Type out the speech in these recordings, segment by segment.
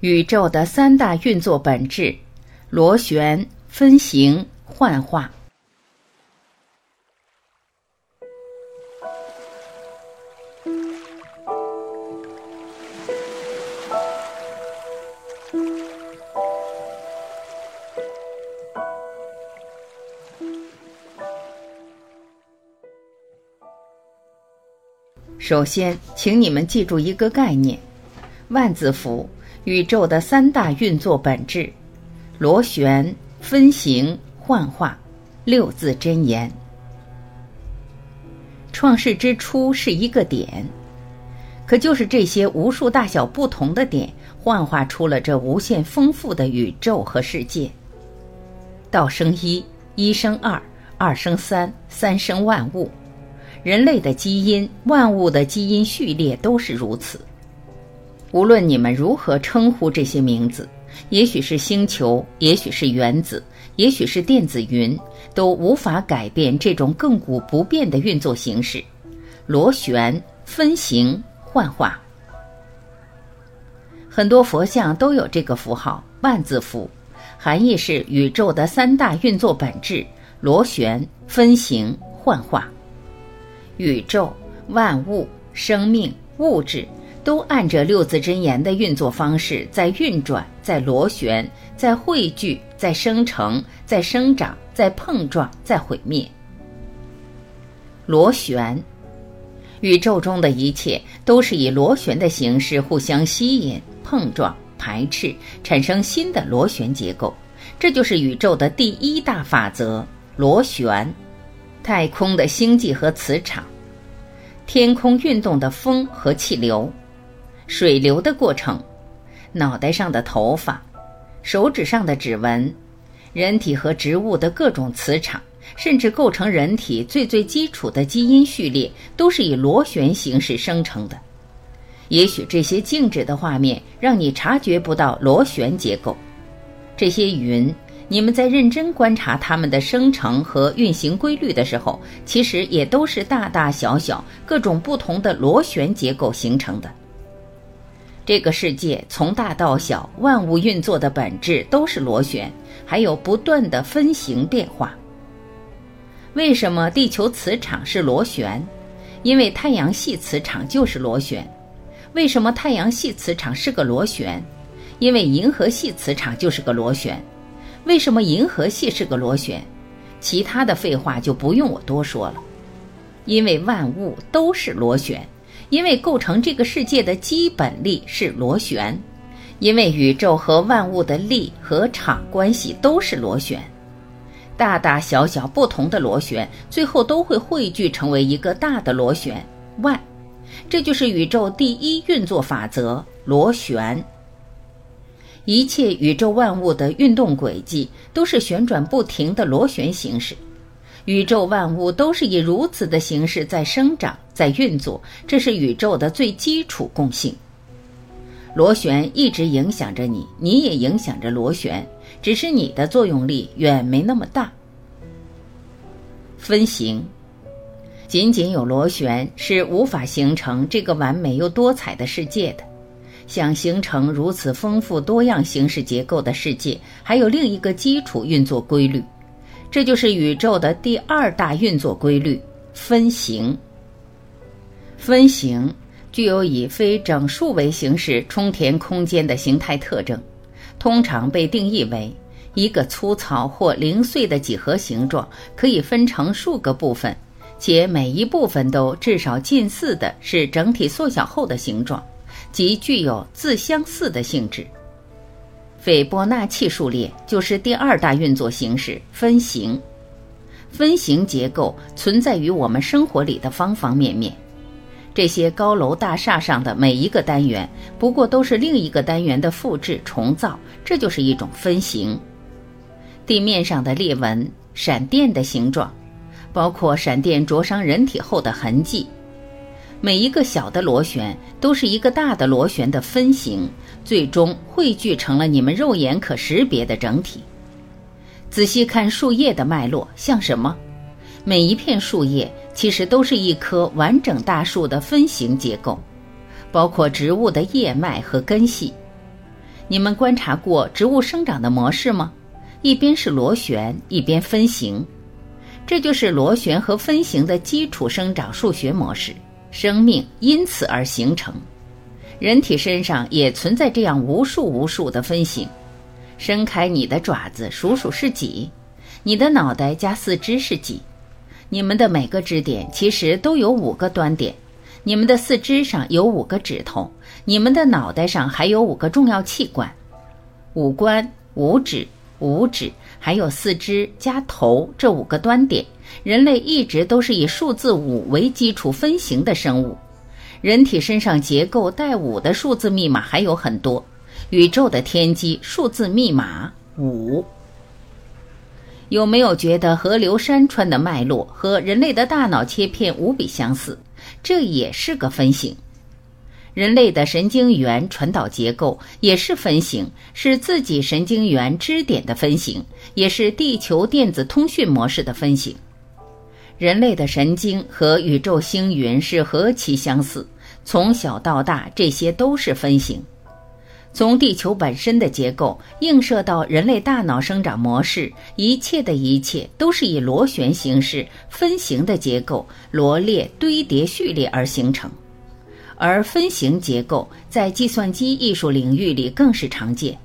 宇宙的三大运作本质：螺旋、分形、幻化。首先，请你们记住一个概念：万字符，宇宙的三大运作本质：螺旋、分形、幻化。六字真言。创世之初是一个点，可就是这些无数大小不同的点，幻化出了这无限丰富的宇宙和世界。道生一，一生二，二生三，三生万物。人类的基因，万物的基因序列都是如此。无论你们如何称呼这些名字，也许是星球，也许是原子，也许是电子云，都无法改变这种亘古不变的运作形式：螺旋、分形、幻化。很多佛像都有这个符号——万字符，含义是宇宙的三大运作本质：螺旋、分形、幻化。宇宙、万物、生命、物质，都按着六字真言的运作方式在运转，在螺旋，在汇聚，在生成，在生长，在碰撞，在毁灭。螺旋，宇宙中的一切都是以螺旋的形式互相吸引、碰撞、排斥，产生新的螺旋结构。这就是宇宙的第一大法则——螺旋。太空的星际和磁场，天空运动的风和气流，水流的过程，脑袋上的头发，手指上的指纹，人体和植物的各种磁场，甚至构成人体最最基础的基因序列，都是以螺旋形式生成的。也许这些静止的画面让你察觉不到螺旋结构，这些云。你们在认真观察它们的生成和运行规律的时候，其实也都是大大小小、各种不同的螺旋结构形成的。这个世界从大到小，万物运作的本质都是螺旋，还有不断的分形变化。为什么地球磁场是螺旋？因为太阳系磁场就是螺旋。为什么太阳系磁场是个螺旋？因为银河系磁场就是个螺旋。为什么银河系是个螺旋？其他的废话就不用我多说了。因为万物都是螺旋，因为构成这个世界的基本力是螺旋，因为宇宙和万物的力和场关系都是螺旋，大大小小不同的螺旋，最后都会汇聚成为一个大的螺旋万。这就是宇宙第一运作法则——螺旋。一切宇宙万物的运动轨迹都是旋转不停的螺旋形式，宇宙万物都是以如此的形式在生长、在运作，这是宇宙的最基础共性。螺旋一直影响着你，你也影响着螺旋，只是你的作用力远没那么大。分形，仅仅有螺旋是无法形成这个完美又多彩的世界的。想形成如此丰富多样形式结构的世界，还有另一个基础运作规律，这就是宇宙的第二大运作规律——分形。分形具有以非整数为形式充填空间的形态特征，通常被定义为一个粗糙或零碎的几何形状，可以分成数个部分，且每一部分都至少近似的是整体缩小后的形状。即具有自相似的性质。斐波那契数列就是第二大运作形式——分形。分形结构存在于我们生活里的方方面面。这些高楼大厦上的每一个单元，不过都是另一个单元的复制重造，这就是一种分形。地面上的裂纹、闪电的形状，包括闪电灼伤人体后的痕迹。每一个小的螺旋都是一个大的螺旋的分形，最终汇聚成了你们肉眼可识别的整体。仔细看树叶的脉络，像什么？每一片树叶其实都是一棵完整大树的分形结构，包括植物的叶脉和根系。你们观察过植物生长的模式吗？一边是螺旋，一边分形，这就是螺旋和分形的基础生长数学模式。生命因此而形成。人体身上也存在这样无数无数的分形。伸开你的爪子，数数是几？你的脑袋加四肢是几？你们的每个支点其实都有五个端点。你们的四肢上有五个指头，你们的脑袋上还有五个重要器官：五官、五指、五指，还有四肢加头这五个端点。人类一直都是以数字五为基础分形的生物。人体身上结构带五的数字密码还有很多。宇宙的天机数字密码五。有没有觉得河流山川的脉络和人类的大脑切片无比相似？这也是个分形。人类的神经元传导结构也是分形，是自己神经元支点的分形，也是地球电子通讯模式的分形。人类的神经和宇宙星云是何其相似，从小到大，这些都是分形。从地球本身的结构映射到人类大脑生长模式，一切的一切都是以螺旋形式分形的结构罗列堆叠序列而形成。而分形结构在计算机艺术领域里更是常见。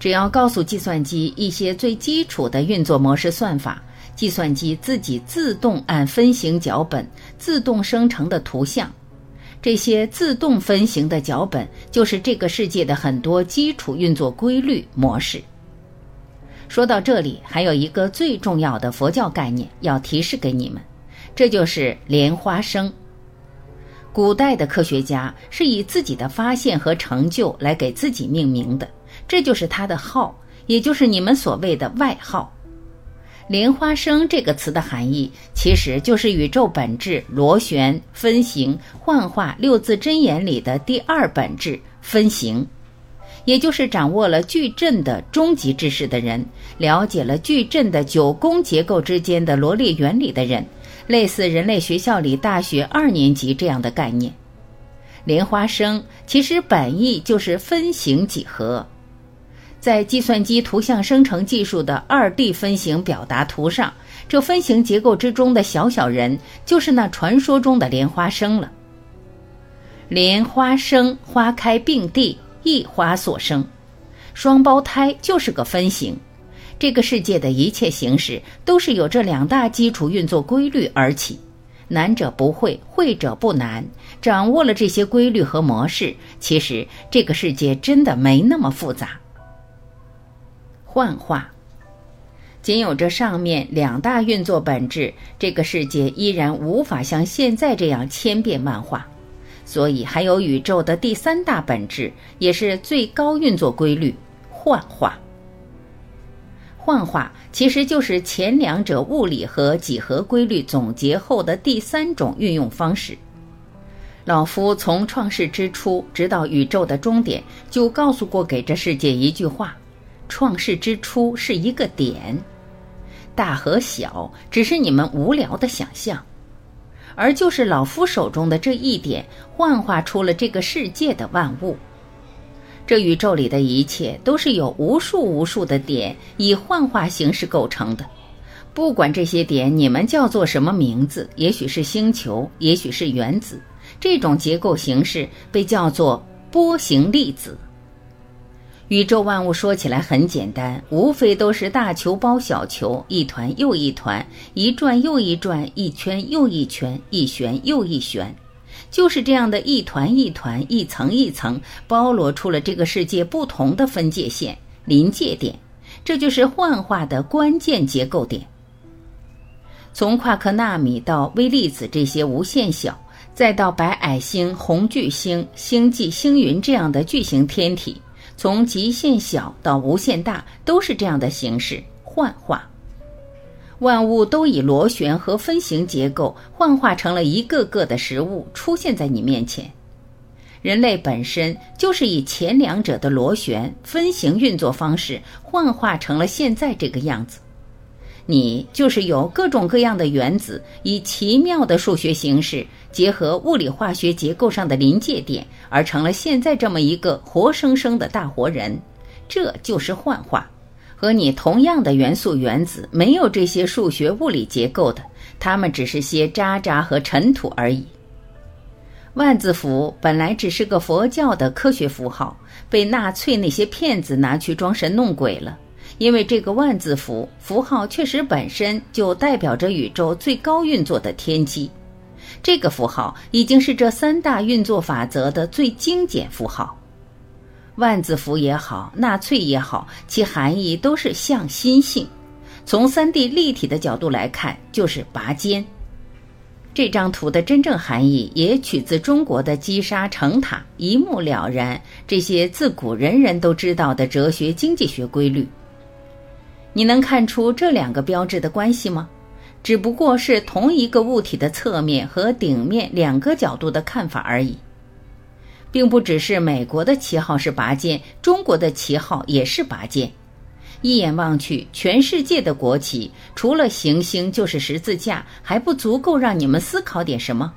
只要告诉计算机一些最基础的运作模式算法。计算机自己自动按分形脚本自动生成的图像，这些自动分形的脚本就是这个世界的很多基础运作规律模式。说到这里，还有一个最重要的佛教概念要提示给你们，这就是莲花生。古代的科学家是以自己的发现和成就来给自己命名的，这就是他的号，也就是你们所谓的外号。莲花生这个词的含义，其实就是宇宙本质螺旋分形幻化六字真言里的第二本质分形，也就是掌握了矩阵的终极知识的人，了解了矩阵的九宫结构之间的罗列原理的人，类似人类学校里大学二年级这样的概念。莲花生其实本意就是分形几何。在计算机图像生成技术的二 D 分形表达图上，这分形结构之中的小小人就是那传说中的莲花生了。莲花生，花开并蒂，一花所生，双胞胎就是个分形。这个世界的一切形式都是有这两大基础运作规律而起，难者不会，会者不难。掌握了这些规律和模式，其实这个世界真的没那么复杂。幻化，仅有这上面两大运作本质，这个世界依然无法像现在这样千变万化。所以还有宇宙的第三大本质，也是最高运作规律——幻化。幻化其实就是前两者物理和几何规律总结后的第三种运用方式。老夫从创世之初直到宇宙的终点，就告诉过给这世界一句话。创世之初是一个点，大和小只是你们无聊的想象，而就是老夫手中的这一点，幻化出了这个世界的万物。这宇宙里的一切都是有无数无数的点以幻化形式构成的，不管这些点你们叫做什么名字，也许是星球，也许是原子，这种结构形式被叫做波形粒子。宇宙万物说起来很简单，无非都是大球包小球，一团又一团，一转又一转，一圈又一圈，一旋又一旋，就是这样的一团一团，一层一层，包罗出了这个世界不同的分界线、临界点，这就是幻化的关键结构点。从夸克纳米到微粒子这些无限小，再到白矮星、红巨星、星际星云这样的巨型天体。从极限小到无限大，都是这样的形式幻化。万物都以螺旋和分形结构幻化成了一个个的食物，出现在你面前。人类本身就是以前两者的螺旋分形运作方式幻化成了现在这个样子。你就是由各种各样的原子以奇妙的数学形式结合物理化学结构上的临界点，而成了现在这么一个活生生的大活人。这就是幻化。和你同样的元素原子，没有这些数学物理结构的，它们只是些渣渣和尘土而已。万字符本来只是个佛教的科学符号，被纳粹那些骗子拿去装神弄鬼了。因为这个万字符符号确实本身就代表着宇宙最高运作的天机，这个符号已经是这三大运作法则的最精简符号。万字符也好，纳粹也好，其含义都是向心性。从三 D 立体的角度来看，就是拔尖。这张图的真正含义也取自中国的积沙成塔，一目了然。这些自古人人都知道的哲学经济学规律。你能看出这两个标志的关系吗？只不过是同一个物体的侧面和顶面两个角度的看法而已，并不只是美国的旗号是拔剑，中国的旗号也是拔剑。一眼望去，全世界的国旗除了行星就是十字架，还不足够让你们思考点什么？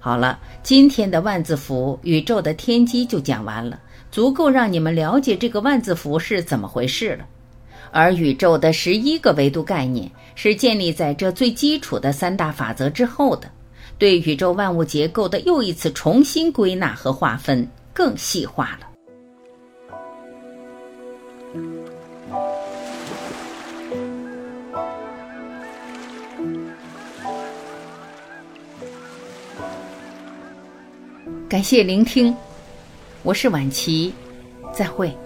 好了，今天的万字符宇宙的天机就讲完了，足够让你们了解这个万字符是怎么回事了。而宇宙的十一个维度概念是建立在这最基础的三大法则之后的，对宇宙万物结构的又一次重新归纳和划分，更细化了。感谢聆听，我是晚琪，再会。